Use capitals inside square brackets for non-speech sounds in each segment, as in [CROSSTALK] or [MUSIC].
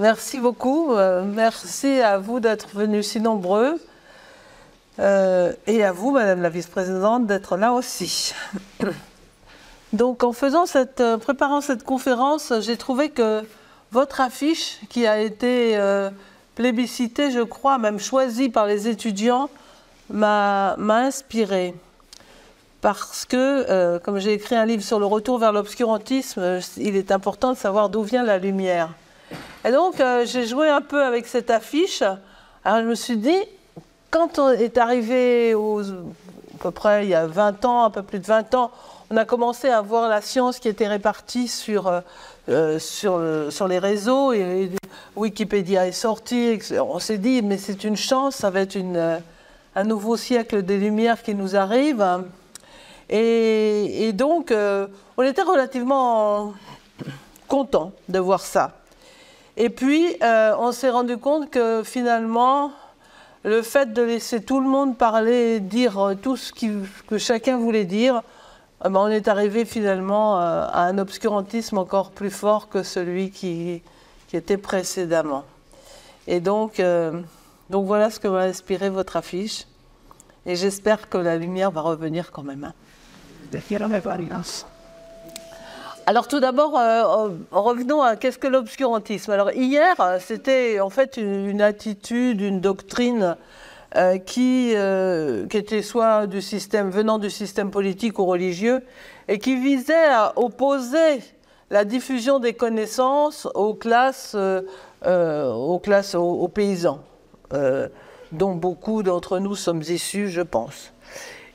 Merci beaucoup. Euh, merci à vous d'être venus si nombreux. Euh, et à vous, Madame la Vice-présidente, d'être là aussi. [COUGHS] Donc, en faisant cette, euh, préparant cette conférence, j'ai trouvé que votre affiche, qui a été plébiscitée, je crois, même choisie par les étudiants, m'a inspirée. Parce que, comme j'ai écrit un livre sur le retour vers l'obscurantisme, il est important de savoir d'où vient la lumière. Et donc, euh, j'ai joué un peu avec cette affiche. Alors, je me suis dit, quand on est arrivé à peu près il y a 20 ans, un peu plus de 20 ans, on a commencé à voir la science qui était répartie sur, euh, euh, sur, les réseaux et, Wikipédia est sorti. On s'est dit, mais c'est une chance, ça va être un nouveau siècle des Lumières qui nous arrive. Et, donc, on était relativement content de voir ça. Et puis, euh, on s'est rendu compte que finalement, le fait de laisser tout le monde parler, dire euh, tout ce que chacun voulait dire, eh ben, on est arrivé finalement euh, à un obscurantisme encore plus fort que celui qui, était précédemment. Et donc, donc voilà ce que m'a inspiré votre affiche. Et j'espère que la lumière va revenir quand même. Hein. Alors tout d'abord, euh, revenons à qu'est-ce que l'obscurantisme. Alors hier, c'était en fait une, attitude, une doctrine euh, qui, euh, était soit du système, venant du système politique ou religieux, et qui visait à opposer la diffusion des connaissances aux classes, aux, classes aux paysans, dont beaucoup d'entre nous sommes issus, je pense.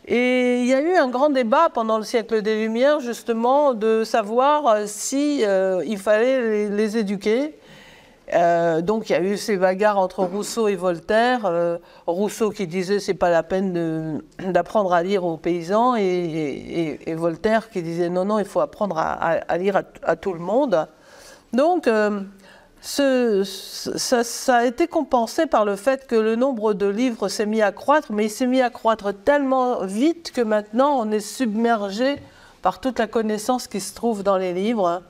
Et il y a eu un grand débat pendant le siècle des Lumières, justement, de savoir euh, si euh, il fallait les, éduquer. Euh, donc il y a eu ces bagarres entre Rousseau et Voltaire. Rousseau qui disait c'est pas la peine d'apprendre à lire aux paysans et, Voltaire qui disait non non il faut apprendre à, lire à, tout le monde. Donc ça, a été compensé par le fait que le nombre de livres s'est mis à croître, mais il s'est mis à croître tellement vite que maintenant on est submergé par toute la connaissance qui se trouve dans les livres.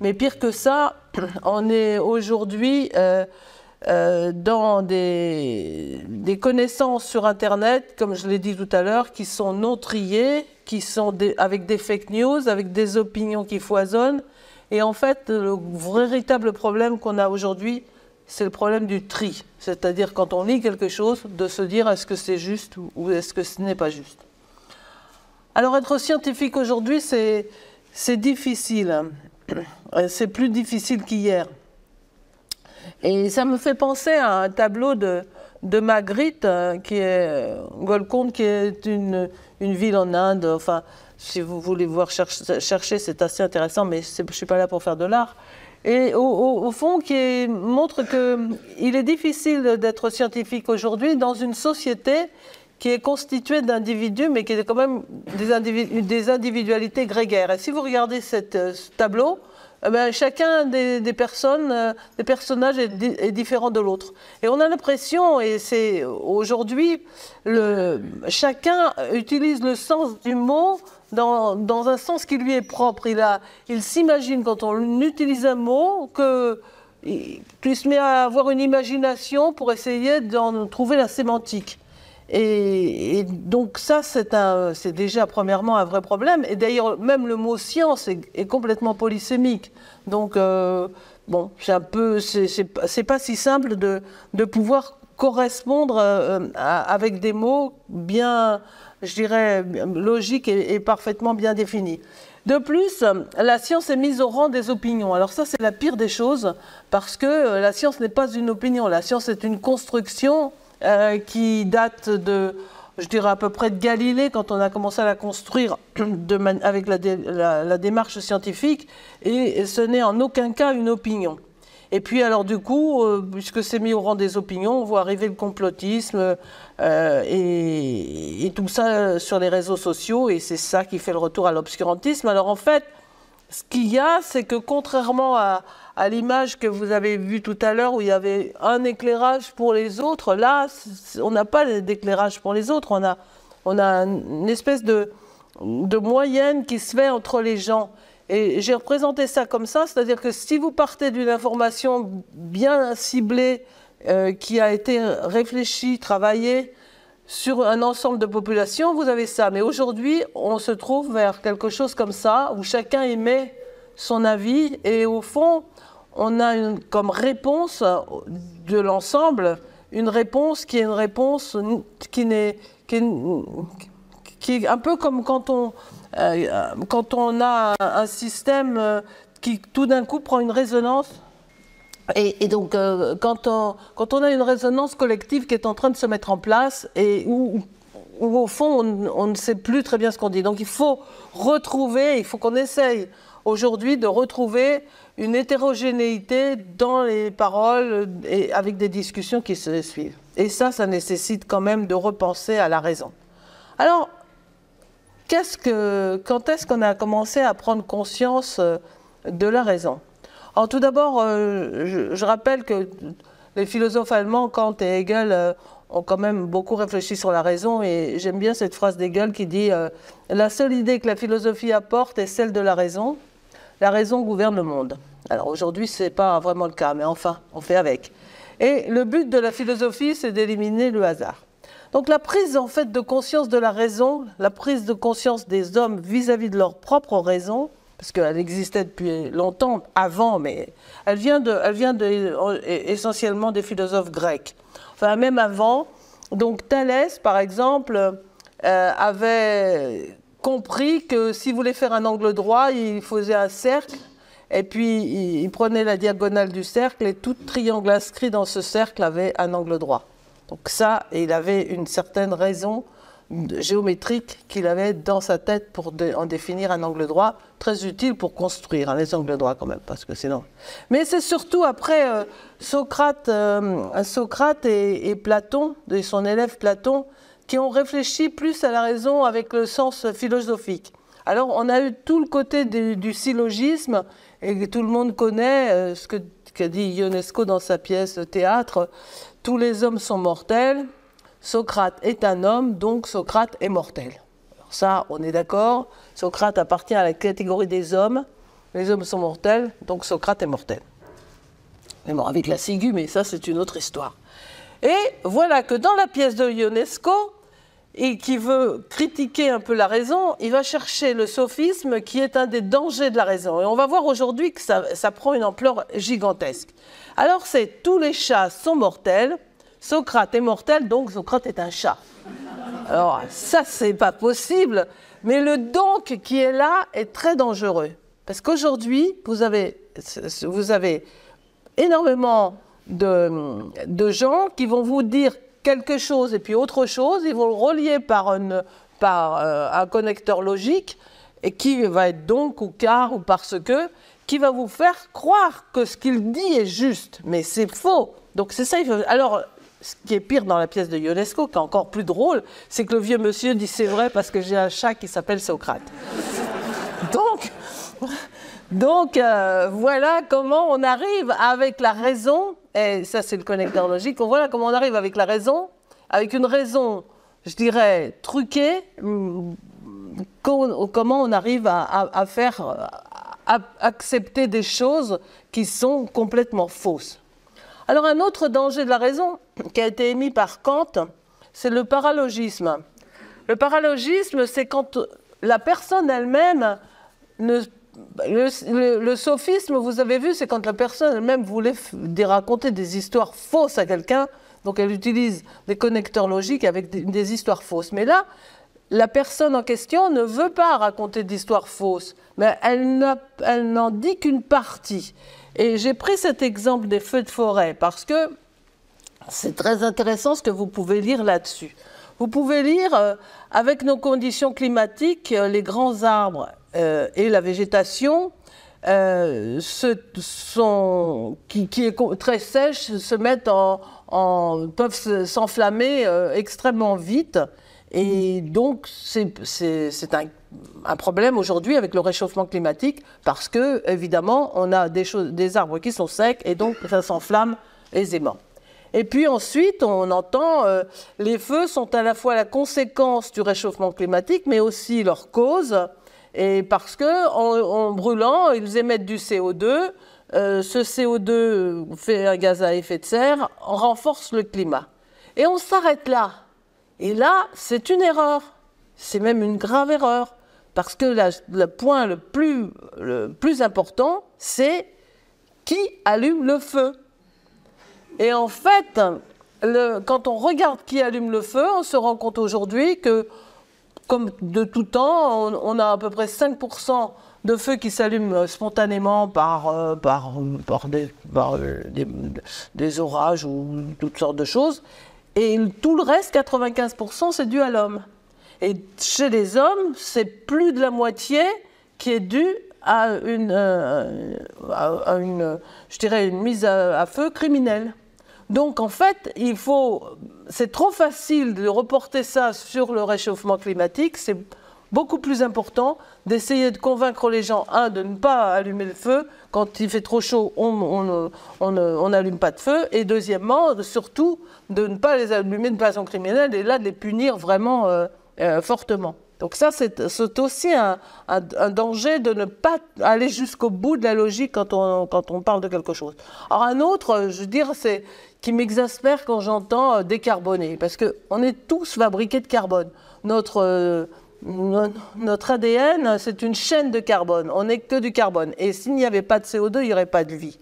Mais pire que ça, [CLEARS THROAT] on est aujourd'hui euh, euh, dans des, connaissances sur Internet, comme je l'ai dit tout à l'heure, qui sont non triées, qui sont avec des fake news, avec des opinions qui foisonnent et en fait, le véritable problème qu'on a aujourd'hui, c'est le problème du tri. C'est-à-dire quand on lit quelque chose, de se dire est-ce que c'est juste ou est-ce que ce n'est pas juste? Alors être scientifique aujourd'hui, c'est, difficile. [CLEARS THROAT] C'est plus difficile qu'hier. Et ça me fait penser à un tableau de, de Magritte, euh, qui est Golconde, qui est une, une ville en Inde. Enfin, si vous voulez voir chercher, c'est assez intéressant, mais je ne suis pas là pour faire de l'art. Et au, fond, qui montre qu'il est difficile d'être scientifique aujourd'hui dans une société qui est constituée d'individus, mais qui est quand même des, individualités grégaires. Et si vous regardez euh, ce tableau, eh ben, chacun des, personnes, euh, des personnages est, différent de l'autre. Et on a l'impression, et c'est aujourd'hui, chacun utilise le sens du mot dans, un sens qui lui est propre. Il, il s'imagine quand on utilise un mot qu'il se met à avoir une imagination pour essayer d'en trouver la sémantique. Et, donc ça, c'est déjà premièrement un vrai problème. Et d'ailleurs, même le mot science est, complètement polysémique. Donc, euh, bon, c'est un peu, c'est pas si simple de, pouvoir correspondre euh, avec des mots bien, je dirais, logiques et, et, parfaitement bien définis. De plus, la science est mise au rang des opinions. Alors ça, c'est la pire des choses, parce que la science n'est pas une opinion. La science est une construction euh, qui date de, je dirais à peu près de Galilée, quand on a commencé à la construire [CLEARS THROAT] avec la, démarche scientifique, et ce n'est en aucun cas une opinion. Et puis alors du coup, euh, puisque c'est mis au rang des opinions, on voit arriver le complotisme euh, et, tout ça sur les réseaux sociaux, et c'est ça qui fait le retour à l'obscurantisme. Alors en fait, ce qu'il y a, c'est que contrairement à, à l'image que vous avez vue tout à l'heure où il y avait un éclairage pour les autres, là, on n'a pas d'éclairage pour les autres. On a, on a une espèce de, de moyenne qui se fait entre les gens. Et j'ai représenté ça comme ça, c'est-à-dire que si vous partez d'une information bien ciblée, euh, qui a été réfléchie, travaillée sur un ensemble de populations, vous avez ça. Mais aujourd'hui, on se trouve vers quelque chose comme ça, où chacun émet son avis, et au fond, on a une, comme réponse de l'ensemble une réponse qui est une réponse qui n'est qui, est un peu comme quand on euh, quand on a un système qui tout d'un coup prend une résonance. Et, donc euh, quand on quand on a une résonance collective qui est en train de se mettre en place et où, au fond on, on, ne sait plus très bien ce qu'on dit. Donc il faut retrouver il faut qu'on essaye aujourd'hui de retrouver une hétérogénéité dans les paroles et avec des discussions qui se suivent. Et ça, ça nécessite quand même de repenser à la raison. Alors, quand est-ce qu'on a commencé à prendre conscience euh, de la raison? Alors, tout d'abord, euh, je, rappelle que les philosophes allemands, Kant et Hegel, euh, ont quand même beaucoup réfléchi sur la raison et j'aime bien cette phrase d'Hegel qui dit La seule idée que la philosophie apporte est celle de la raison la raison gouverne le monde. Alors aujourd'hui, ce n'est pas vraiment le cas, mais enfin, on fait avec. Et le but de la philosophie, c'est d'éliminer le hasard. Donc la prise en fait de conscience de la raison, la prise de conscience des hommes vis-à-vis de leur propre raison, parce qu'elle existait depuis longtemps avant, mais elle vient, de, elle vient essentiellement des philosophes grecs. Enfin, même avant. Donc Thalès, par exemple, euh, avait compris que s'il voulait faire un angle droit, il faisait un cercle, et puis il, prenait la diagonale du cercle, et tout triangle inscrit dans ce cercle avait un angle droit. Donc ça, il avait une certaine raison géométrique qu'il avait dans sa tête pour en définir un angle droit, très utile pour construire un les angles droits quand même, parce que sinon. Mais c'est surtout après euh, Socrate, euh, Socrate et, et, Platon, et son élève Platon, qui ont réfléchi plus à la raison avec le sens philosophique. Alors, on a eu tout le côté du, syllogisme, et tout le monde connaît euh, ce qu'a dit Ionesco dans sa pièce théâtre Tous les hommes sont mortels, Socrate est un homme, donc Socrate est mortel. Alors ça, on est d'accord, Socrate appartient à la catégorie des hommes, les hommes sont mortels, donc Socrate est mortel. Mais bon, avec la ciguë, mais ça, c'est une autre histoire. Et voilà que dans la pièce de Ionesco, qui veut critiquer un peu la raison, il va chercher le sophisme qui est un des dangers de la raison. Et on va voir aujourd'hui que ça, prend une ampleur gigantesque. Alors c'est tous les chats sont mortels, Socrate est mortel, donc Socrate est un chat. Alors ça, c'est pas possible, mais le donc qui est là est très dangereux. Parce qu'aujourd'hui, vous avez, vous avez énormément de, gens qui vont vous dire quelque chose et puis autre chose, ils vont le relier par, par euh, un connecteur logique et qui va être donc ou car ou parce que, qui va vous faire croire que ce qu'il dit est juste, mais c'est faux. Donc c'est ça. Alors, ce qui est pire dans la pièce de Ionesco, qui est encore plus drôle, c'est que le vieux monsieur dit c'est vrai parce que j'ai un chat qui s'appelle Socrate. [LAUGHS] donc, donc euh, voilà comment on arrive avec la raison et ça c'est le connecteur logique, voilà comment on arrive avec la raison, avec une raison, je dirais, truquée, mm, comment on arrive à, faire accepter des choses qui sont complètement fausses. Alors un autre danger de la raison qui a été émis par Kant, c'est le paralogisme. Le paralogisme, c'est quand la personne elle-même ne le, sophisme, vous avez vu, c'est quand la personne elle-même voulait raconter des histoires fausses à quelqu'un, donc elle utilise des connecteurs logiques avec des, histoires fausses. Mais là, la personne en question ne veut pas raconter d'histoires fausses, mais elle n'en dit qu'une partie. Et j'ai pris cet exemple des feux de forêt parce que c'est très intéressant ce que vous pouvez lire là-dessus. Vous pouvez lire, euh, avec nos conditions climatiques, euh, les grands arbres euh, et la végétation euh, qui, est très sèche se mettent en, peuvent s'enflammer euh, extrêmement vite. Et donc, c'est un, problème aujourd'hui avec le réchauffement climatique parce que, évidemment, on a des, arbres qui sont secs et donc ça s'enflamme aisément. Et puis ensuite, on entend les feux sont à la fois la conséquence du réchauffement climatique, mais aussi leur cause. Et parce que en, brûlant, ils émettent du CO2. Euh, ce CO2 fait un gaz à effet de serre, renforce le climat. Et on s'arrête là. Et là, c'est une erreur. C'est même une grave erreur. Parce que le point le plus, important, c'est qui allume le feu. Et en fait, quand on regarde qui allume le feu, on se rend compte aujourd'hui que, comme de tout temps, on, a à peu près 5% de feux qui s'allument spontanément par, euh, par, euh, des, orages ou toutes sortes de choses. Et tout le reste, 95%, c'est dû à l'homme. Et chez les hommes, c'est plus de la moitié qui est dû à une, euh, à une je dirais, une mise à, feu criminelle. Donc en fait, il faut, c'est trop facile de reporter ça sur le réchauffement climatique. C'est beaucoup plus important d'essayer de convaincre les gens, un, de ne pas allumer le feu. Quand il fait trop chaud, on n'allume pas de feu. Et deuxièmement, surtout, de ne pas les allumer de façon criminelle et là, de les punir vraiment. Euh, euh, fortement. Donc ça, c'est aussi un, danger de ne pas aller jusqu'au bout de la logique quand on, quand on parle de quelque chose. Alors un autre, je veux dire, c'est qui m'exaspère quand j'entends euh, décarboner, parce qu'on est tous fabriqués de carbone. Notre, euh, notre ADN, c'est une chaîne de carbone. On n'est que du carbone. Et s'il n'y avait pas de CO2, il n'y aurait pas de vie.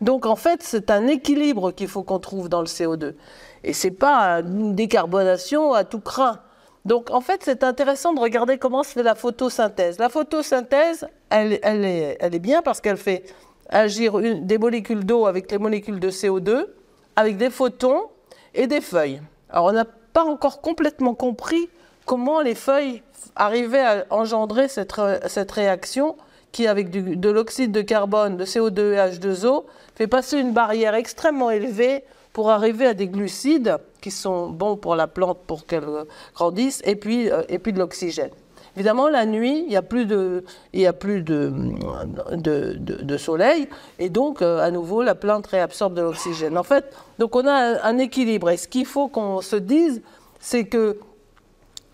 Donc en fait, c'est un équilibre qu'il faut qu'on trouve dans le CO2. Et c'est pas une décarbonation à tout craint. Donc en fait, c'est intéressant de regarder comment se fait la photosynthèse. La photosynthèse, elle, est, bien parce qu'elle fait agir des molécules d'eau avec les molécules de CO2, avec des photons et des feuilles. Alors on n'a pas encore complètement compris comment les feuilles arrivaient à engendrer cette, réaction qui, avec de l'oxyde de carbone, de CO2 et H2O, fait passer une barrière extrêmement élevée pour arriver à des glucides qui sont bons pour la plante pour qu'elle grandisse, et puis, euh, et puis de l'oxygène. Évidemment, la nuit, il n'y a plus de, y a plus de, soleil, et donc, euh, à nouveau, la plante réabsorbe de l'oxygène. En fait, donc on a un, équilibre. Et ce qu'il faut qu'on se dise, c'est que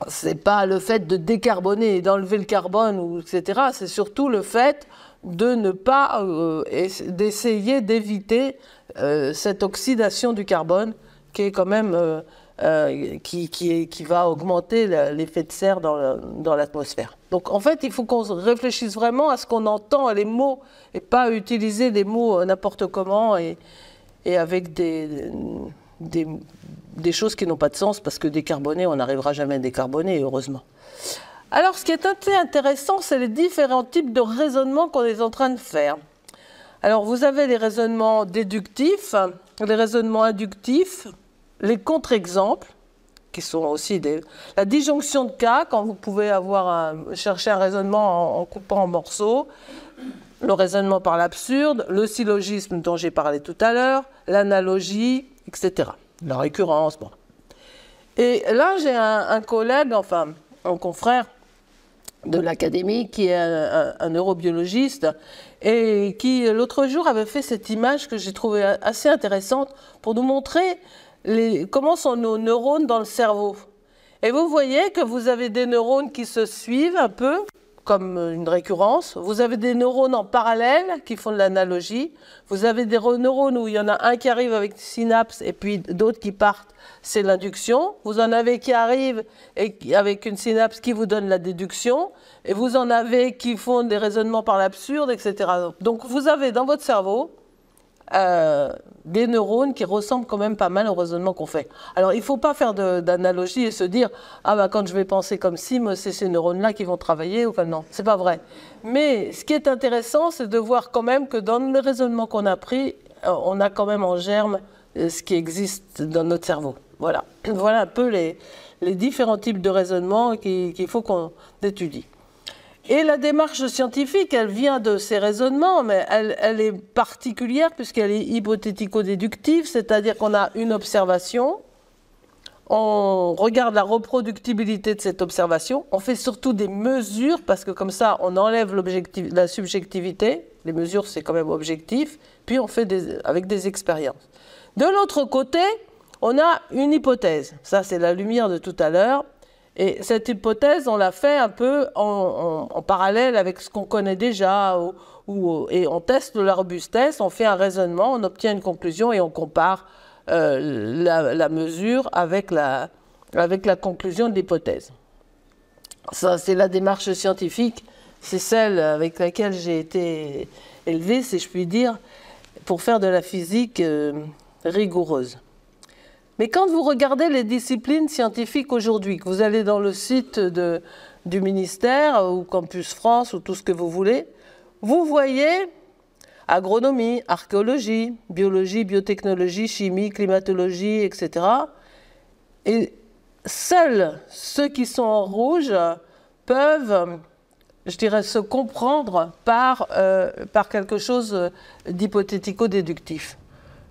c'est pas le fait de décarboner et d'enlever le carbone, etc. C'est surtout le fait de ne pas, euh, d'essayer d'éviter euh, cette oxydation du carbone qui est quand même euh, qui, va augmenter l'effet de serre dans l'atmosphère. Donc en fait, il faut qu'on réfléchisse vraiment à ce qu'on entend, les mots, et pas utiliser des mots n'importe comment et, avec des, choses qui n'ont pas de sens, parce que décarboner, on n'arrivera jamais à décarboner, heureusement. Alors ce qui est assez intéressant, c'est les différents types de raisonnements qu'on est en train de faire. Alors, vous avez les raisonnements déductifs, les raisonnements inductifs, les contre-exemples, qui sont aussi des... la disjonction de cas, quand vous pouvez avoir chercher un raisonnement en, coupant en morceaux, le raisonnement par l'absurde, le syllogisme dont j'ai parlé tout à l'heure, l'analogie, etc. La récurrence, bon. Et là, j'ai un collègue, enfin, un confrère, de l'académie, qui est un, neurobiologiste, et qui l'autre jour avait fait cette image que j'ai trouvée assez intéressante pour nous montrer comment sont nos neurones dans le cerveau? Et vous voyez que vous avez des neurones qui se suivent un peu, comme une récurrence. Vous avez des neurones en parallèle qui font de l'analogie. Vous avez des neurones où il y en a un qui arrive avec synapse et puis d'autres qui partent, c'est l'induction. Vous en avez qui arrivent et avec une synapse qui vous donne la déduction. Et vous en avez qui font des raisonnements par l'absurde, etc. Donc vous avez dans votre cerveau euh, des neurones qui ressemblent quand même pas mal au raisonnement qu'on fait. Alors il ne faut pas faire d'analogie et se dire ah ben quand je vais penser comme si, c'est ces neurones-là qui vont travailler. Enfin non, c'est pas vrai. Mais ce qui est intéressant, c'est de voir quand même que dans le raisonnement qu'on a pris, euh, on a quand même en germe euh, ce qui existe dans notre cerveau. Voilà, voilà un peu les, les différents types de raisonnement qu'il faut qu'on étudie. Et la démarche scientifique, elle vient de ces raisonnements, mais elle, est particulière puisqu'elle est hypothético-déductive, c'est-à-dire qu'on a une observation, on regarde la reproductibilité de cette observation, on fait surtout des mesures, parce que comme ça, on enlève la subjectivité, les mesures c'est quand même objectif, puis on fait avec des expériences. De l'autre côté, on a une hypothèse, ça c'est la lumière de tout à l'heure, Et cette hypothèse, on l'a fait un peu en, parallèle avec ce qu'on connaît déjà, et on teste la robustesse, on fait un raisonnement, on obtient une conclusion et on compare euh, la, mesure avec la, conclusion de l'hypothèse. Ça, c'est la démarche scientifique, c'est celle avec laquelle j'ai été élevé, si je puis dire, pour faire de la physique euh, rigoureuse. Mais quand vous regardez les disciplines scientifiques aujourd'hui, que vous allez dans le site du ministère ou Campus France ou tout ce que vous voulez, vous voyez agronomie, archéologie, biologie, biotechnologie, chimie, climatologie, etc. Et seuls ceux qui sont en rouge peuvent, je dirais, se comprendre par, euh, par quelque chose d'hypothético-déductif.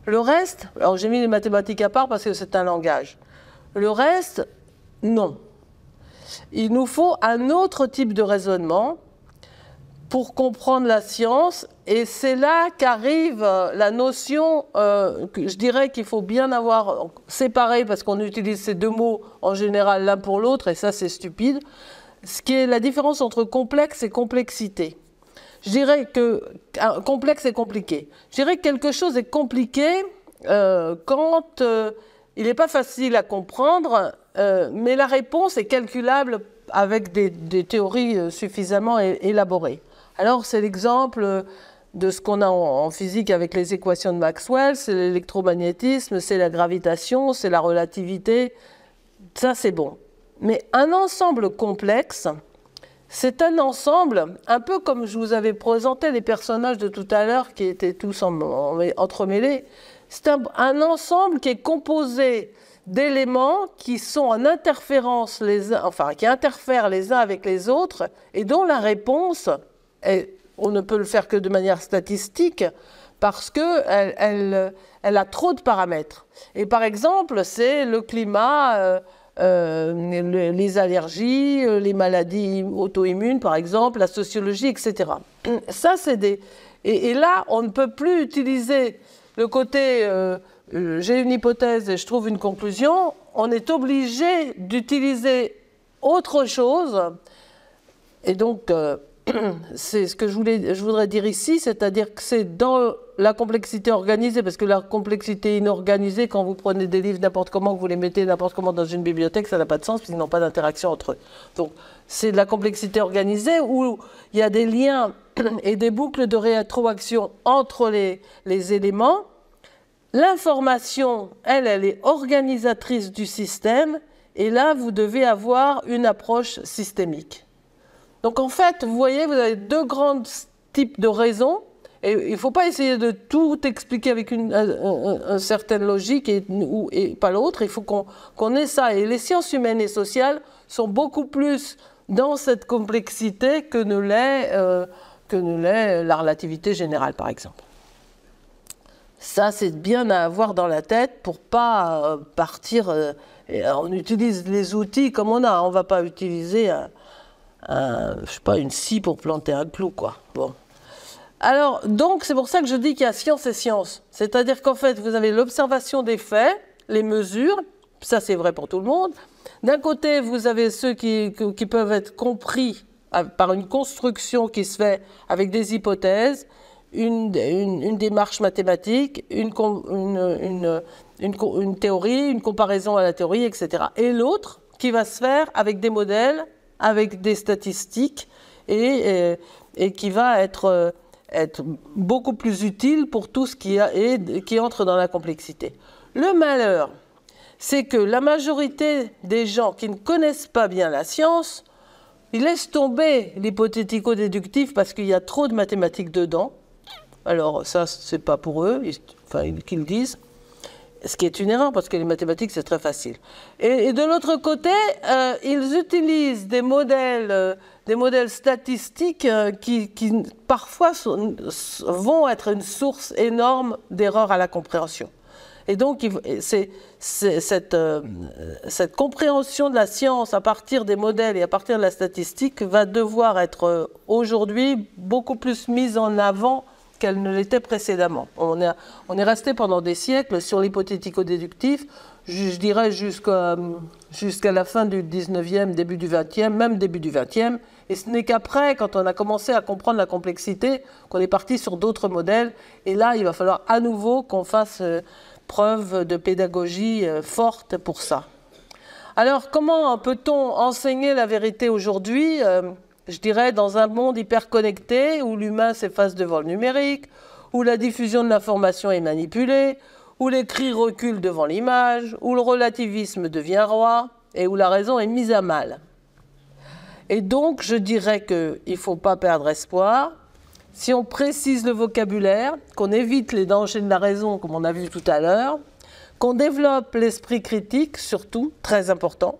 Le reste, alors j'ai mis les mathématiques à part parce que c'est un langage. Le reste, non. Il nous faut un autre type de raisonnement pour comprendre la science, et c'est là qu'arrive la notion, euh, je dirais qu'il faut bien avoir séparé, parce qu'on utilise ces deux mots en général l'un pour l'autre, et ça c'est stupide, ce qui est la différence entre complexe et complexité. Je dirais que complexe et compliqué. Je dirais que quelque chose est compliqué euh, quand euh, il n'est pas facile à comprendre, euh, mais la réponse est calculable avec des, théories suffisamment élaborées. Alors c'est l'exemple de ce qu'on a en, physique avec les équations de Maxwell, c'est l'électromagnétisme, c'est la gravitation, c'est la relativité. Ça c'est bon. Mais un ensemble complexe, c'est un ensemble, un peu comme je vous avais présenté les personnages de tout à l'heure qui étaient tous entremêlés. C'est un, ensemble qui est composé d'éléments qui sont en interférence les enfin qui interfèrent les uns avec les autres et dont la réponse, on ne peut le faire que de manière statistique parce qu'elle elle, a trop de paramètres. Et par exemple, c'est le climat. Euh, euh, les allergies, euh, les maladies auto-immunes, par exemple, la sociologie, etc. Ça, c'est des. Et, là, on ne peut plus utiliser le côté euh, j'ai une hypothèse et je trouve une conclusion. On est obligé d'utiliser autre chose. Et donc, [CLEARS THROAT] c'est ce que je, voulais, je voudrais dire ici, c'est-à-dire que c'est dans la complexité organisée, parce que la complexité inorganisée, quand vous prenez des livres n'importe comment, que vous les mettez n'importe comment dans une bibliothèque, ça n'a pas de sens, puisqu'ils n'ont pas d'interaction entre eux. Donc, c'est de la complexité organisée où il y a des liens [CLEARS THROAT] et des boucles de rétroaction entre les, les éléments. L'information, elle, elle est organisatrice du système, et là, vous devez avoir une approche systémique. Donc en fait, vous voyez, vous avez deux grands types de raisons. Et il ne faut pas essayer de tout expliquer avec une, certaine logique et, pas l'autre. Il faut qu'on ait ça. Et les sciences humaines et sociales sont beaucoup plus dans cette complexité que ne l'est euh, la relativité générale, par exemple. Ça, c'est bien à avoir dans la tête pour pas euh, partir. Euh, on utilise les outils comme on a. On ne va pas utiliser je sais pas, une scie pour planter un clou, quoi. Bon. Alors, donc, c'est pour ça que je dis qu'il y a science et science. C'est-à-dire qu'en fait, vous avez l'observation des faits, les mesures, ça c'est vrai pour tout le monde. D'un côté, vous avez ceux qui, qui, peuvent être compris par une construction qui se fait avec des hypothèses, une, une, démarche mathématique, une, une, une, théorie, une comparaison à la théorie, etc. Et l'autre qui va se faire avec des modèles avec des statistiques et, euh, et, qui va être, euh, être beaucoup plus utile pour tout ce qui, a, et, qui entre dans la complexité. Le malheur, c'est que la majorité des gens qui ne connaissent pas bien la science, ils laissent tomber l'hypothético-déductif parce qu'il y a trop de mathématiques dedans. Alors ça, c'est pas pour eux, enfin qu'ils disent ce qui est une erreur parce que les mathématiques c'est très facile. Et, de l'autre côté, euh, ils utilisent des modèles, euh, des modèles statistiques euh, qui, parfois vont être une source énorme d'erreurs à la compréhension. Et donc, cette compréhension de la science à partir des modèles et à partir de la statistique va devoir être aujourd'hui beaucoup plus mise en avant qu'elle ne l'était précédemment. On est, resté pendant des siècles sur l'hypothético-déductif. je, dirais jusqu'à la fin du 19e, début du 20e, même début du 20e. Et ce n'est qu'après, quand on a commencé à comprendre la complexité, qu'on est parti sur d'autres modèles. Et là, il va falloir à nouveau qu'on fasse euh, preuve de pédagogie euh, forte pour ça. Alors, comment peut-on enseigner la vérité aujourd'hui euh, Je dirais dans un monde hyper connecté où l'humain s'efface devant le numérique, où la diffusion de l'information est manipulée, où l'écrit recule devant l'image, où le relativisme devient roi et où la raison est mise à mal. Et donc, je dirais qu'il ne faut pas perdre espoir. Si on précise le vocabulaire, qu'on évite les dangers de la raison, comme on a vu tout à l'heure, qu'on développe l'esprit critique, surtout, très important,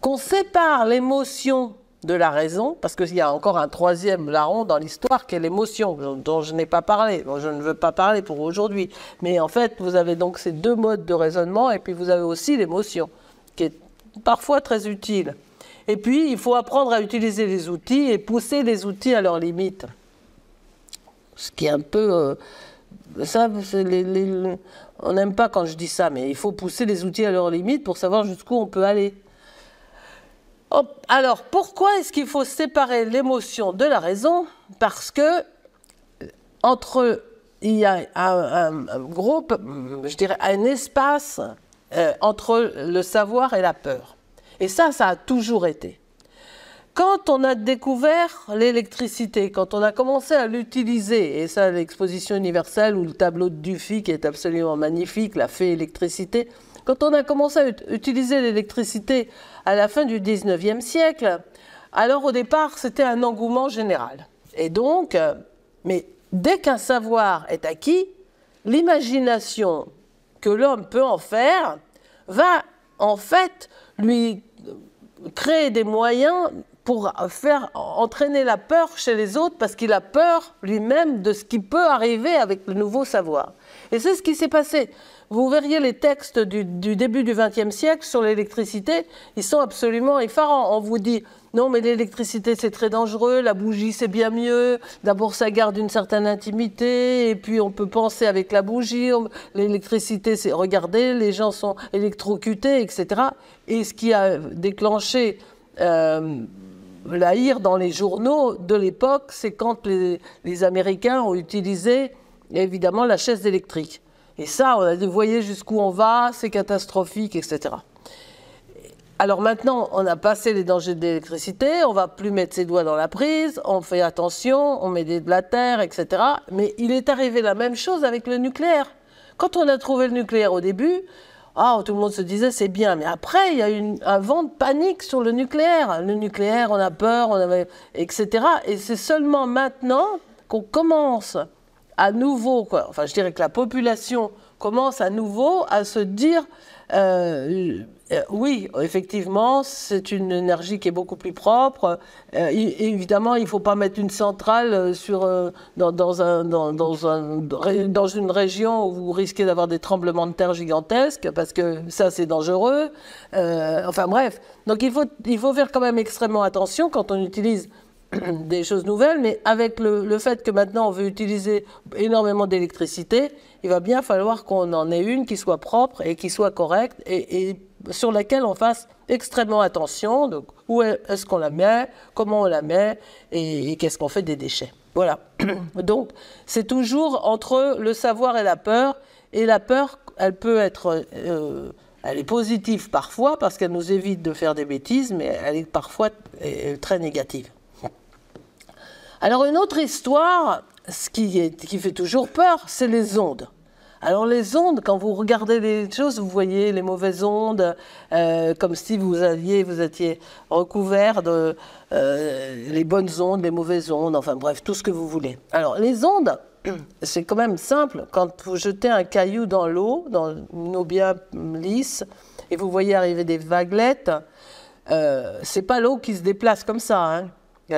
qu'on sépare l'émotion de la raison, parce qu'il y a encore un troisième larron dans l'histoire qui est l'émotion, dont je n'ai pas parlé. je ne veux pas parler pour aujourd'hui. Mais en fait, vous avez donc ces deux modes de raisonnement, et puis vous avez aussi l'émotion, qui est parfois très utile. Et puis, il faut apprendre à utiliser les outils et pousser les outils à leurs limites. Ce qui est un peu... Euh, ça, on n'aime pas quand je dis ça, mais il faut pousser les outils à leurs limites pour savoir jusqu'où on peut aller. Alors, pourquoi est-ce qu'il faut séparer l'émotion de la raison? Parce que entre il y a un, groupe, je dirais, un espace euh, entre le savoir et la peur. Et ça, ça a toujours été. Quand on a découvert l'électricité, quand on a commencé à l'utiliser, et ça, l'exposition universelle ou le tableau de Dufy qui est absolument magnifique, la fée électricité, quand on a commencé à utiliser l'électricité à la fin du 19e siècle, alors au départ, c'était un engouement général. Et donc, euh, mais dès qu'un savoir est acquis, l'imagination que l'homme peut en faire va en fait lui créer des moyens pour faire entraîner la peur chez les autres parce qu'il a peur lui-même de ce qui peut arriver avec le nouveau savoir. Et c'est ce qui s'est passé. Vous verriez les textes du, début du XXe siècle sur l'électricité, ils sont absolument effarants. On vous dit non, mais l'électricité c'est très dangereux, la bougie c'est bien mieux. D'abord, ça garde une certaine intimité, et puis on peut penser avec la bougie. L'électricité, c'est regardez, les gens sont électrocutés, etc. Et ce qui a déclenché euh, la hire dans les journaux de l'époque, c'est quand les Américains ont utilisé évidemment la chaise électrique. Et ça, on a vous voyez jusqu'où on va, c'est catastrophique, etc. Alors maintenant, on a passé les dangers de l'électricité, on va plus mettre ses doigts dans la prise, on fait attention, on met de la terre, etc. Mais il est arrivé la même chose avec le nucléaire. Quand on a trouvé le nucléaire au début, oh, tout le monde se disait c'est bien, mais après il y a eu un vent de panique sur le nucléaire. Le nucléaire, on a peur, etc. Et c'est seulement maintenant qu'on commence à nouveau, quoi, enfin je dirais que la population commence à nouveau à se dire, euh, euh, oui, effectivement, c'est une énergie qui est beaucoup plus propre. Euh, évidemment, il ne faut pas mettre une centrale sur, dans, dans, un, dans, dans, un, dans, une région où vous risquez d'avoir des tremblements de terre gigantesques, parce que ça, c'est dangereux. enfin bref, donc il faut, il faut faire quand même extrêmement attention quand on utilise [CLEARS THROAT] des choses nouvelles, mais avec le, fait que maintenant on veut utiliser énormément d'électricité, il va bien falloir qu'on en ait une qui soit propre et qui soit correcte et, sur laquelle on fasse extrêmement attention. Donc, où est-ce qu'on la met, comment on la met et, qu'est-ce qu'on fait des déchets. Voilà. [CLEARS THROAT] Donc, c'est toujours entre le savoir et la peur. Et la peur, elle peut être. Euh, elle est positive parfois parce qu'elle nous évite de faire des bêtises, mais elle est parfois très négative. Alors une autre histoire, ce qui, fait toujours peur, c'est les ondes. Alors les ondes, quand vous regardez les choses, vous voyez les mauvaises ondes, euh, comme si vous aviez, vous étiez recouvert de euh, les bonnes ondes, les mauvaises ondes, enfin bref, tout ce que vous voulez. Alors les ondes, [CLEARS THROAT] c'est quand même simple. Quand vous jetez un caillou dans l'eau, dans une eau bien lisse, et vous voyez arriver des vaguelettes, euh, c'est pas l'eau qui se déplace comme ça. Hein.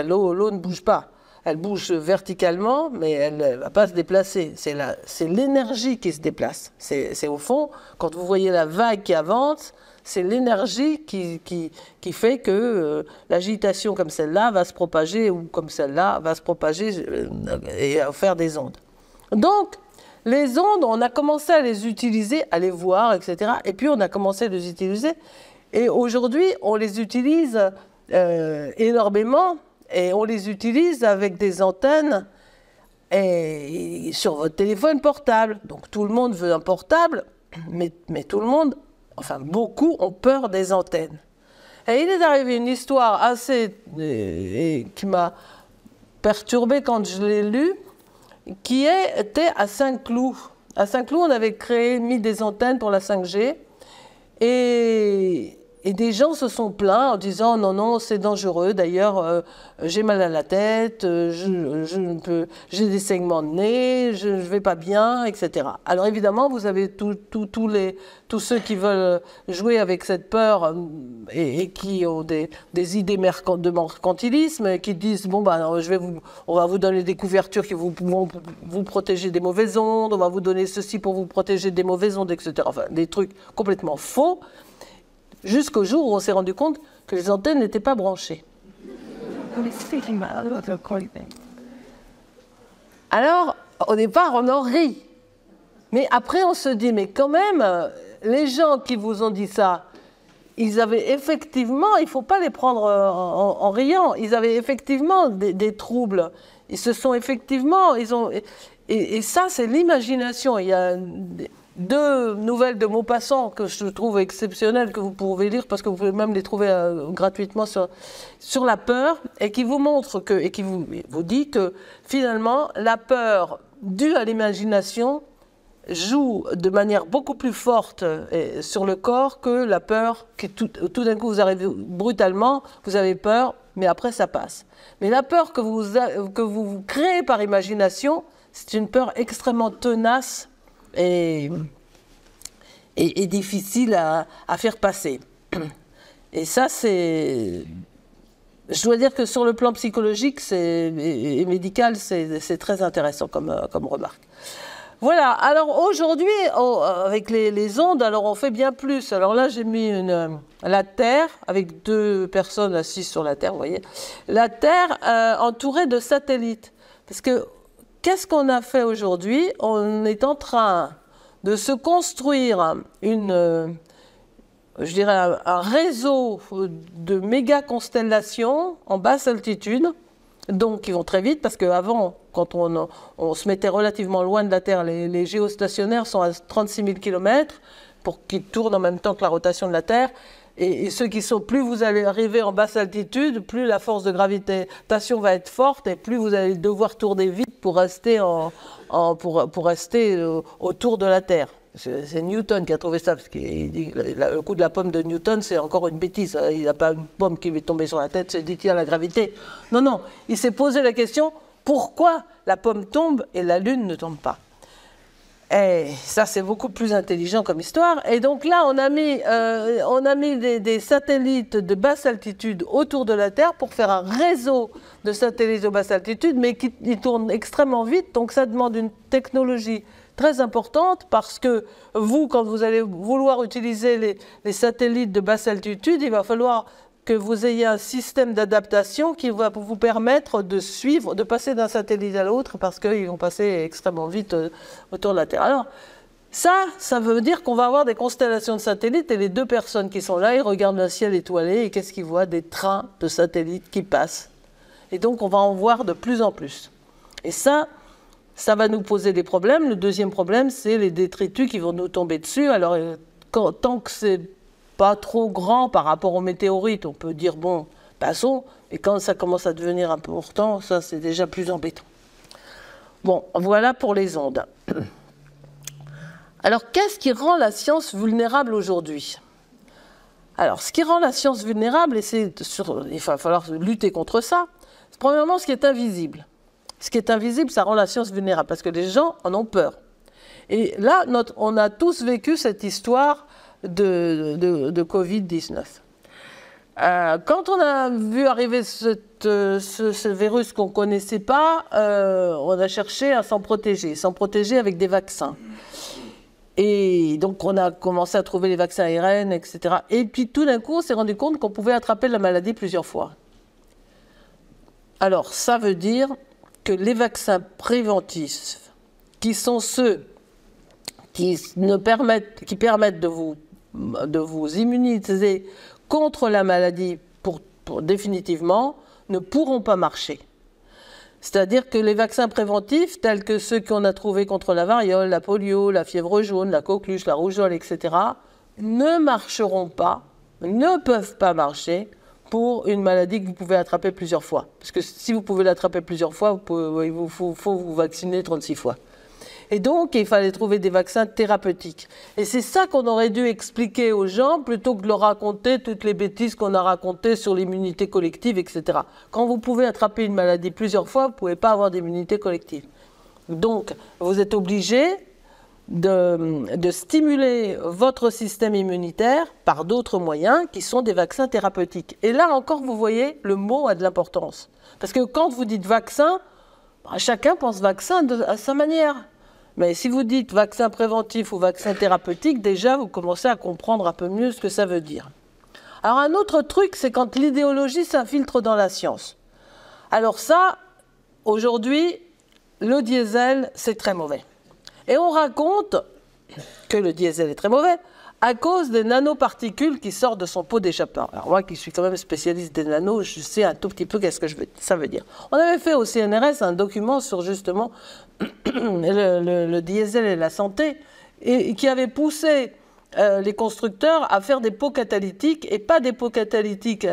L'eau, l'eau ne bouge pas elle bouge verticalement, mais elle ne va pas se déplacer. C'est l'énergie qui se déplace. C'est au fond, quand vous voyez la vague qui avance, c'est l'énergie qui, qui, fait que euh, l'agitation comme celle-là va se propager ou comme celle-là va se propager euh, et faire des ondes. Donc, les ondes, on a commencé à les utiliser, à les voir, etc. Et puis on a commencé à les utiliser. Et aujourd'hui, on les utilise euh, énormément et on les utilise avec des antennes sur votre téléphone portable. Donc tout le monde veut un portable, mais, mais tout le monde, enfin beaucoup, ont peur des antennes. Et il est arrivé une histoire assez. et, qui m'a perturbée quand je l'ai lue, qui était à Saint-Cloud. À Saint-Cloud, on avait créé, mis des antennes pour la 5G. Et et des gens se sont plaints en disant non, non, c'est dangereux. D'ailleurs, euh, j'ai mal à la tête, euh, je, j'ai des saignements de nez, je ne vais pas bien, etc. Alors évidemment, vous avez tous les, tous ceux qui veulent jouer avec cette peur euh, et, qui ont des, des, idées de mercantilisme et qui disent bon, bah, je vais vous, on va vous donner des couvertures qui vous, vont vous protéger des mauvaises ondes, on va vous donner ceci pour vous protéger des mauvaises ondes, etc. Enfin, des trucs complètement faux jusqu'au jour où on s'est rendu compte que les antennes n'étaient pas branchées. Alors, au départ, on en rit. Mais après, on se dit, mais quand même, les gens qui vous ont dit ça, ils avaient effectivement, il ne faut pas les prendre en, riant, ils avaient effectivement des, troubles. Ils se sont effectivement, ils ont, et, et ça, c'est l'imagination. Il y a deux nouvelles de Maupassant que je trouve exceptionnelles, que vous pouvez lire parce que vous pouvez même les trouver euh, gratuitement sur, sur la peur, et qui vous montre que, et qui vous, vous dit que finalement, la peur due à l'imagination joue de manière beaucoup plus forte euh, sur le corps que la peur, que tout, tout d'un coup vous arrivez brutalement, vous avez peur, mais après ça passe. Mais la peur que vous, que vous créez par imagination, c'est une peur extrêmement tenace et, et, difficile à, faire passer. Et ça, c'est. Je dois dire que sur le plan psychologique et, médical, c'est très intéressant comme, comme remarque. Voilà, alors aujourd'hui, avec les, ondes, alors on fait bien plus. Alors là, j'ai mis une, la Terre, avec deux personnes assises sur la Terre, vous voyez. La Terre euh, entourée de satellites. Parce que qu'est-ce qu'on a fait aujourd'hui? On est en train de se construire une, euh, je dirais un, réseau de méga constellations en basse altitude, donc qui vont très vite parce qu'avant, quand on, se mettait relativement loin de la Terre, les, les géostationnaires sont à 36 000 km pour qu'ils tournent en même temps que la rotation de la Terre. Et, ceux qui sont, plus vous allez arriver en basse altitude, plus la force de gravitation va être forte et plus vous allez devoir tourner vite pour rester, en, pour, pour, rester euh, autour de la Terre. C'est Newton qui a trouvé ça, parce que le coup de la pomme de Newton, c'est encore une bêtise. Hein. Il n'y a pas une pomme qui va tomber sur la tête, c'est dit, tiens, la gravité. Non, non, il s'est posé la question, pourquoi la pomme tombe et la Lune ne tombe pas? Et eh, ça, c'est beaucoup plus intelligent comme histoire. Et donc là, on a mis, euh, on a mis des, satellites de basse altitude autour de la Terre pour faire un réseau de satellites de basse altitude, mais qui, tournent extrêmement vite. Donc ça demande une technologie très importante parce que vous, quand vous allez vouloir utiliser les, les satellites de basse altitude, il va falloir que vous ayez un système d'adaptation qui va vous permettre de suivre, de passer d'un satellite à l'autre parce qu'ils vont passer extrêmement vite euh, autour de la Terre. Alors, ça, ça veut dire qu'on va avoir des constellations de satellites et les deux personnes qui sont là, ils regardent le ciel étoilé et qu'est-ce qu'ils voient? Des trains de satellites qui passent. Et donc, on va en voir de plus en plus. Et ça, ça va nous poser des problèmes. Le deuxième problème, c'est les détritus qui vont nous tomber dessus. Alors, euh, tant que c'est pas trop grand par rapport aux météorites. On peut dire, bon, passons. Et quand ça commence à devenir important, ça, c'est déjà plus embêtant. Bon, voilà pour les ondes. Alors, qu'est-ce qui rend la science vulnérable aujourd'hui? Alors, ce qui rend la science vulnérable, et il va falloir lutter contre ça, c'est premièrement ce qui est invisible. Ce qui est invisible, ça rend la science vulnérable, parce que les gens en ont peur. Et là, on a tous vécu cette histoire de, de, Covid-19. Euh, quand on a vu arriver euh, ce, virus qu'on ne connaissait pas, euh, on a cherché à s'en protéger, s'en protéger avec des vaccins. Et donc on a commencé à trouver les vaccins ARN, etc. Et puis tout d'un coup, on s'est rendu compte qu'on pouvait attraper la maladie plusieurs fois. Alors ça veut dire que les vaccins préventifs qui sont ceux qui, ne qui permettent de vous, de vous immuniser contre la maladie pour, définitivement, ne pourront pas marcher. C'est-à-dire que les vaccins préventifs, tels que ceux qu'on a trouvés contre la variole, la polio, la fièvre jaune, la coqueluche, la rougeole, etc., ne marcheront pas, ne peuvent pas marcher pour une maladie que vous pouvez attraper plusieurs fois. Parce que si vous pouvez l'attraper plusieurs fois, il faut, faut vous vacciner 36 fois. Et donc, il fallait trouver des vaccins thérapeutiques. Et c'est ça qu'on aurait dû expliquer aux gens plutôt que de leur raconter toutes les bêtises qu'on a racontées sur l'immunité collective, etc. Quand vous pouvez attraper une maladie plusieurs fois, vous ne pouvez pas avoir d'immunité collective. Donc, vous êtes obligé de, de, stimuler votre système immunitaire par d'autres moyens qui sont des vaccins thérapeutiques. Et là encore, vous voyez, le mot a de l'importance. Parce que quand vous dites vaccin, bah, chacun pense vaccin à sa manière. Mais si vous dites vaccin préventif ou vaccin thérapeutique, déjà, vous commencez à comprendre un peu mieux ce que ça veut dire. Alors un autre truc, c'est quand l'idéologie s'infiltre dans la science. Alors ça, aujourd'hui, le diesel, c'est très mauvais. Et on raconte que le diesel est très mauvais, à cause des nanoparticules qui sortent de son pot d'échappement. Alors moi qui suis quand même spécialiste des nanos, je sais un tout petit peu qu'est-ce que ça veut dire. On avait fait au CNRS un document sur justement [CLEARS THROAT] le, diesel et la santé, et, qui avait poussé euh, les constructeurs à faire des pots catalytiques, et pas des pots catalytiques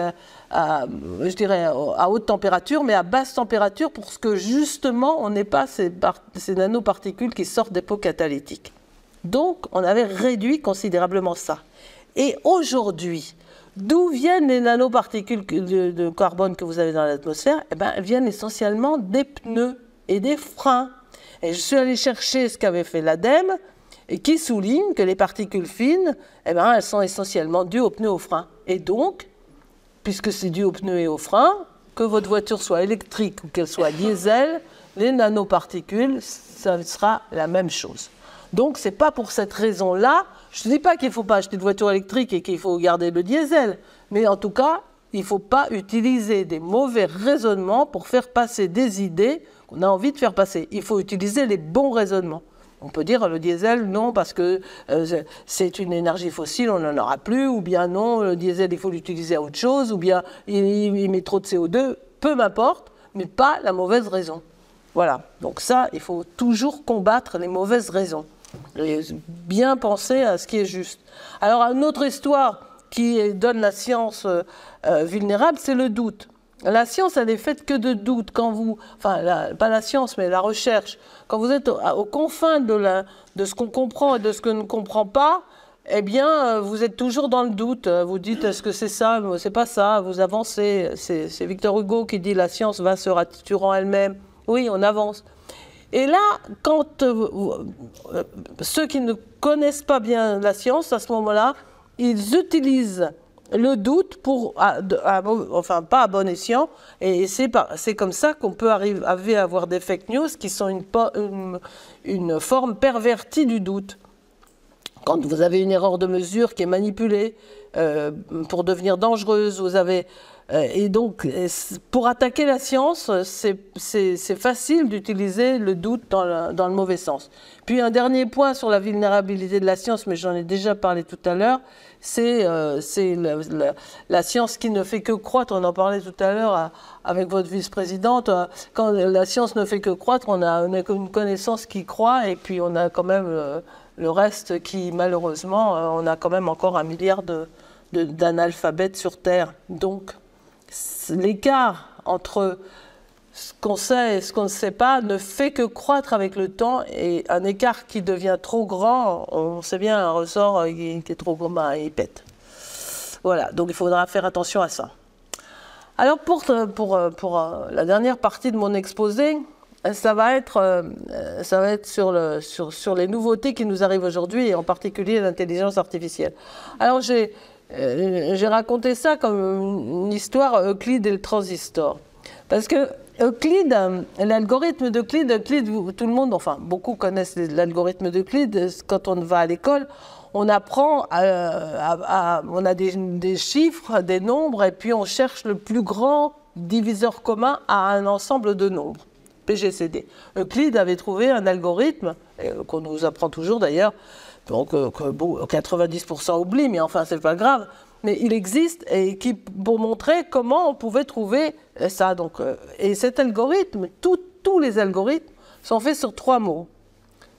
à, je dirais, à haute température, mais à basse température, pour que justement on n'ait pas ces, ces nanoparticules qui sortent des pots catalytiques. Donc, on avait réduit considérablement ça. Et aujourd'hui, d'où viennent les nanoparticules de, carbone que vous avez dans l'atmosphère? Eh ben, Elles viennent essentiellement des pneus et des freins. Et je suis allé chercher ce qu'avait fait l'ADEME, qui souligne que les particules fines, eh ben, elles sont essentiellement dues aux pneus et aux freins. Et donc, puisque c'est dû aux pneus et aux freins, que votre voiture soit électrique ou qu'elle soit diesel, les nanoparticules, ça sera la même chose. Donc, ce n'est pas pour cette raison-là. Je ne dis pas qu'il ne faut pas acheter de voiture électrique et qu'il faut garder le diesel. Mais en tout cas, il ne faut pas utiliser des mauvais raisonnements pour faire passer des idées qu'on a envie de faire passer. Il faut utiliser les bons raisonnements. On peut dire le diesel, non, parce que euh, c'est une énergie fossile, on n'en aura plus, ou bien non, le diesel, il faut l'utiliser à autre chose, ou bien il met trop de CO2, peu m'importe, mais pas la mauvaise raison. Voilà, donc ça, il faut toujours combattre les mauvaises raisons bien penser à ce qui est juste. Alors, une autre histoire qui donne la science euh, euh, vulnérable, c'est le doute. La science, elle est faite que de doutes. Quand vous, enfin, pas la science, mais la recherche, quand vous êtes aux confins de, de ce qu'on comprend et de ce qu'on ne comprend pas, eh bien, euh, vous êtes toujours dans le doute. Vous dites, est-ce que c'est ça? C'est pas ça. Vous avancez. C'est Victor Hugo qui dit, la science va se raturant elle-même. Oui, on avance. Et là, quand euh, euh, ceux qui ne connaissent pas bien la science, à ce moment-là, ils utilisent le doute pour, enfin pas à bon escient, et c'est comme ça qu'on peut arriver à avoir des fake news qui sont une, forme pervertie du doute. Quand vous avez une erreur de mesure qui est manipulée euh, pour devenir dangereuse, vous avez et donc, euh, pour attaquer la science, c'est facile d'utiliser le doute dans le, mauvais sens. Puis un dernier point sur la vulnérabilité de la science, mais j'en ai déjà parlé tout à l'heure, c'est euh, la, science qui ne fait que croître. On en parlait tout à l'heure avec votre vice-présidente. Quand la science ne fait que croître, on a, une connaissance qui croît et puis on a quand même le, reste qui, malheureusement, on a quand même encore un milliard d'analphabètes sur Terre. Donc, l'écart entre ce qu'on sait et ce qu'on ne sait pas ne fait que croître avec le temps et un écart qui devient trop grand, on sait bien un ressort qui est trop grand, il pète. Voilà, donc il faudra faire attention à ça. Alors pour, pour, pour euh, la dernière partie de mon exposé, ça va être, euh, ça va être sur, le, sur, sur les nouveautés qui nous arrivent aujourd'hui et en particulier l'intelligence artificielle. Alors j'ai euh, j'ai raconté ça comme une histoire Euclide et le transistor. Parce que Euclide, euh, l'algorithme d'Euclide, Euclide, tout le monde, enfin beaucoup connaissent l'algorithme d'Euclide. Quand on va à l'école, on apprend, à, on a des, des, chiffres, des nombres, et puis on cherche le plus grand diviseur commun à un ensemble de nombres. PGCD. Euclide avait trouvé un algorithme, qu'on nous apprend toujours d'ailleurs, donc que 90% oublient, mais enfin, c'est pas grave. Mais il existe et qui, pour montrer comment on pouvait trouver ça. Donc, et cet algorithme, tous les algorithmes sont faits sur trois mots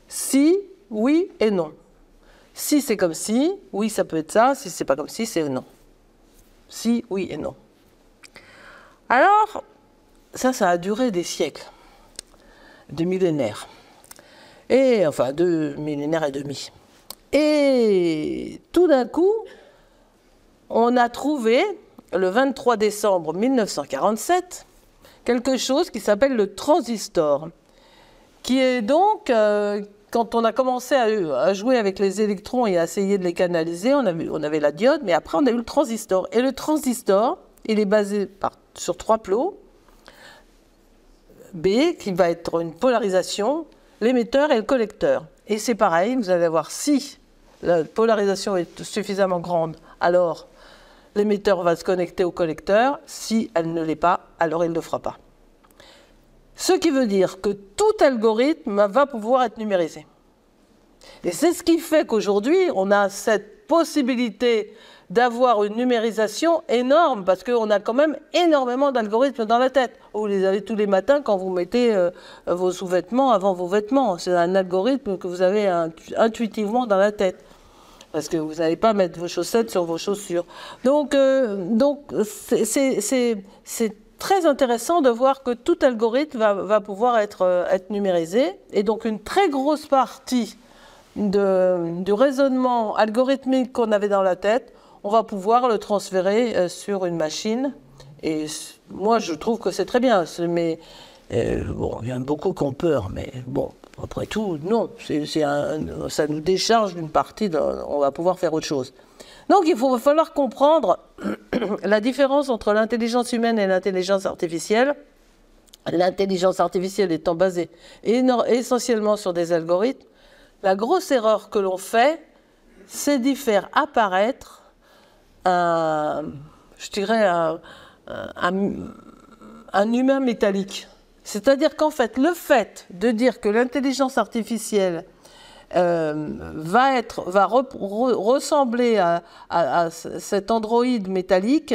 si, oui et non. Si c'est comme si, oui ça peut être ça, si c'est pas comme si, c'est non. Si, oui et non. Alors, ça, ça a duré des siècles, des millénaires. Et enfin, deux millénaires et demi. Et tout d'un coup, on a trouvé, le 23 décembre 1947, quelque chose qui s'appelle le transistor, qui est donc, euh, quand on a commencé à, jouer avec les électrons et à essayer de les canaliser, on avait, on avait la diode, mais après on a eu le transistor. Et le transistor, il est basé sur trois plots. B, qui va être une polarisation, l'émetteur et le collecteur. Et c'est pareil, vous allez voir si la polarisation est suffisamment grande, alors l'émetteur va se connecter au collecteur. Si elle ne l'est pas, alors il ne le fera pas. Ce qui veut dire que tout algorithme va pouvoir être numérisé. Et c'est ce qui fait qu'aujourd'hui, on a cette possibilité d'avoir une numérisation énorme, parce qu'on a quand même énormément d'algorithmes dans la tête. Vous les avez tous les matins quand vous mettez euh, vos sous-vêtements avant vos vêtements. C'est un algorithme que vous avez intuitivement dans la tête. Parce que vous n'allez pas mettre vos chaussettes sur vos chaussures. Donc, euh, donc c'est très intéressant de voir que tout algorithme va, pouvoir être, euh, être, numérisé. Et donc une très grosse partie de, du raisonnement algorithmique qu'on avait dans la tête, on va pouvoir le transférer euh, sur une machine. Et moi, je trouve que c'est très bien. Mais euh, bon, il y en a beaucoup qui ont peur, mais bon, après tout, non. ça nous décharge d'une partie, on va pouvoir faire autre chose. Donc il va falloir comprendre [CLEARS THROAT] la différence entre l'intelligence humaine et l'intelligence artificielle. L'intelligence artificielle étant basée essentiellement sur des algorithmes, la grosse erreur que l'on fait, c'est d'y faire apparaître un, je dirais, un humain métallique. C'est-à-dire qu'en fait, le fait de dire que l'intelligence artificielle euh, va, être, va ressembler à, cet androïde métallique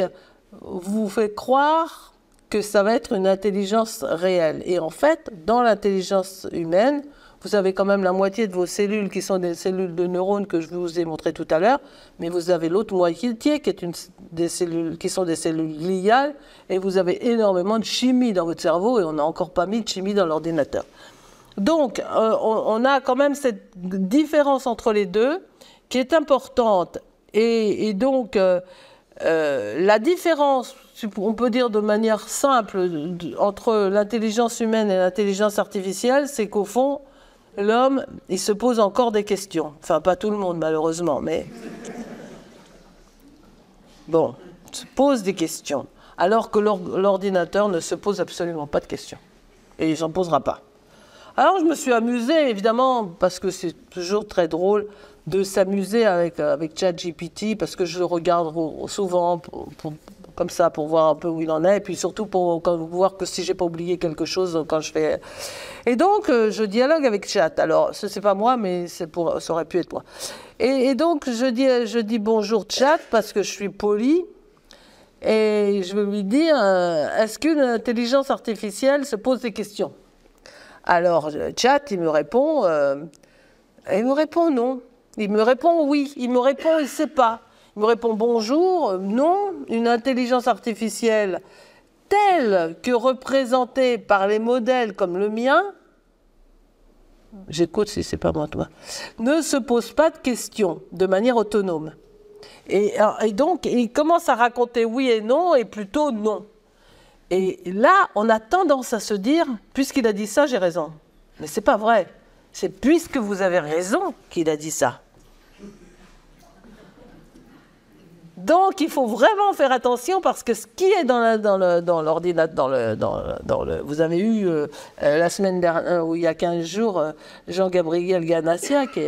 vous fait croire que ça va être une intelligence réelle. Et en fait, dans l'intelligence humaine, vous avez quand même la moitié de vos cellules qui sont des cellules de neurones que je vous ai montré tout à l'heure, mais vous avez l'autre moitié qui, est une, des cellules, qui sont des cellules gliales, et vous avez énormément de chimie dans votre cerveau, et on n'a encore pas mis de chimie dans l'ordinateur. Donc, euh, on, a quand même cette différence entre les deux qui est importante. Et, donc, euh, euh, la différence, on peut dire de manière simple, entre l'intelligence humaine et l'intelligence artificielle, c'est qu'au fond, l'homme, il se pose encore des questions. Enfin, pas tout le monde, malheureusement, mais. Bon, se pose des questions. Alors que l'ordinateur ne se pose absolument pas de questions. Et il n'en posera pas. Alors je me suis amusée, évidemment, parce que c'est toujours très drôle de s'amuser avec, avec ChatGPT, parce que je le regarde souvent comme ça pour voir un peu où il en est, et puis surtout pour voir que si j'ai pas oublié quelque chose quand je fais. Et donc euh, je dialogue avec Chat. Alors ce n'est pas moi, mais pour, ça aurait pu être moi. Et, donc je dis, je dis bonjour Chat parce que je suis poli. Et je veux lui dire, euh, est-ce qu'une intelligence artificielle se pose des questions? Alors, chat, il me répond, euh, il me répond non. Il me répond oui. Il me répond il ne sait pas. Il me répond bonjour, non. Une intelligence artificielle telle que représentée par les modèles comme le mien, j'écoute si c'est pas moi toi, ne se pose pas de questions de manière autonome. Et, et, donc, il commence à raconter oui et non, et plutôt non. Et là, on a tendance à se dire, puisqu'il a dit ça, j'ai raison. Mais c'est pas vrai. C'est puisque vous avez raison qu'il a dit ça. Donc, il faut vraiment faire attention parce que ce qui est dans l'ordinateur, vous avez eu euh, euh, la semaine dernière, euh, ou il y a 15 jours, Jean-Gabriel Ganassia, qui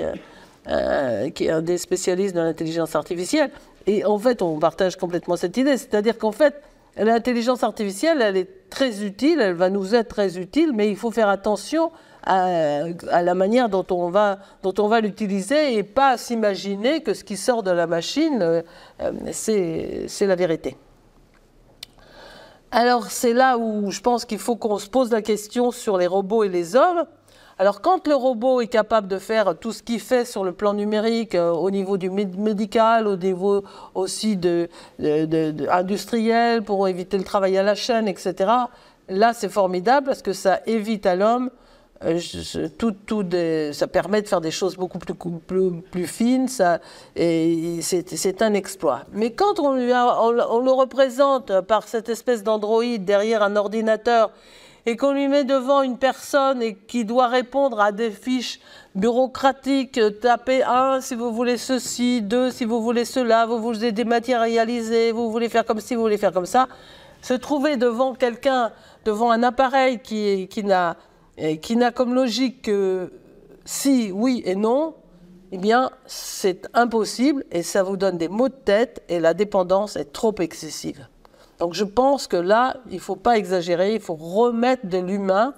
est un des spécialistes de l'intelligence artificielle. Et en fait, on partage complètement cette idée. C'est-à-dire qu'en fait, l'intelligence artificielle, elle est très utile, elle va nous être très utile, mais il faut faire attention à, la manière dont on va, dont on va l'utiliser et pas s'imaginer que ce qui sort de la machine, euh, c'est la vérité. Alors c'est là où je pense qu'il faut qu'on se pose la question sur les robots et les hommes. Alors quand le robot est capable de faire tout ce qu'il fait sur le plan numérique, euh, au niveau du médical, au niveau aussi de, industriel, pour éviter le travail à la chaîne, etc., là c'est formidable parce que ça évite à l'homme euh, tout, tout ça permet de faire des choses beaucoup plus, plus, plus fines, ça, et c'est un exploit. Mais quand on, on, le représente par cette espèce d'androïde derrière un ordinateur et qu'on lui met devant une personne et qui doit répondre à des fiches bureaucratiques, tapez un si vous voulez ceci, deux si vous voulez cela, vous voulez dématérialiser, vous voulez faire comme ci, vous voulez faire comme ça, se trouver devant quelqu'un, devant un appareil qui, qui n'a qui n'a comme logique que si, oui et non, eh bien, c'est impossible et ça vous donne des maux de tête et la dépendance est trop excessive. Donc je pense que là, il ne faut pas exagérer, il faut remettre de l'humain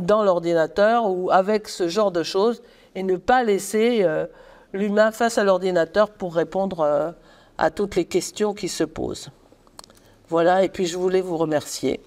dans l'ordinateur ou avec ce genre de choses et ne pas laisser euh, l'humain face à l'ordinateur pour répondre euh, à toutes les questions qui se posent. Voilà, et puis je voulais vous remercier.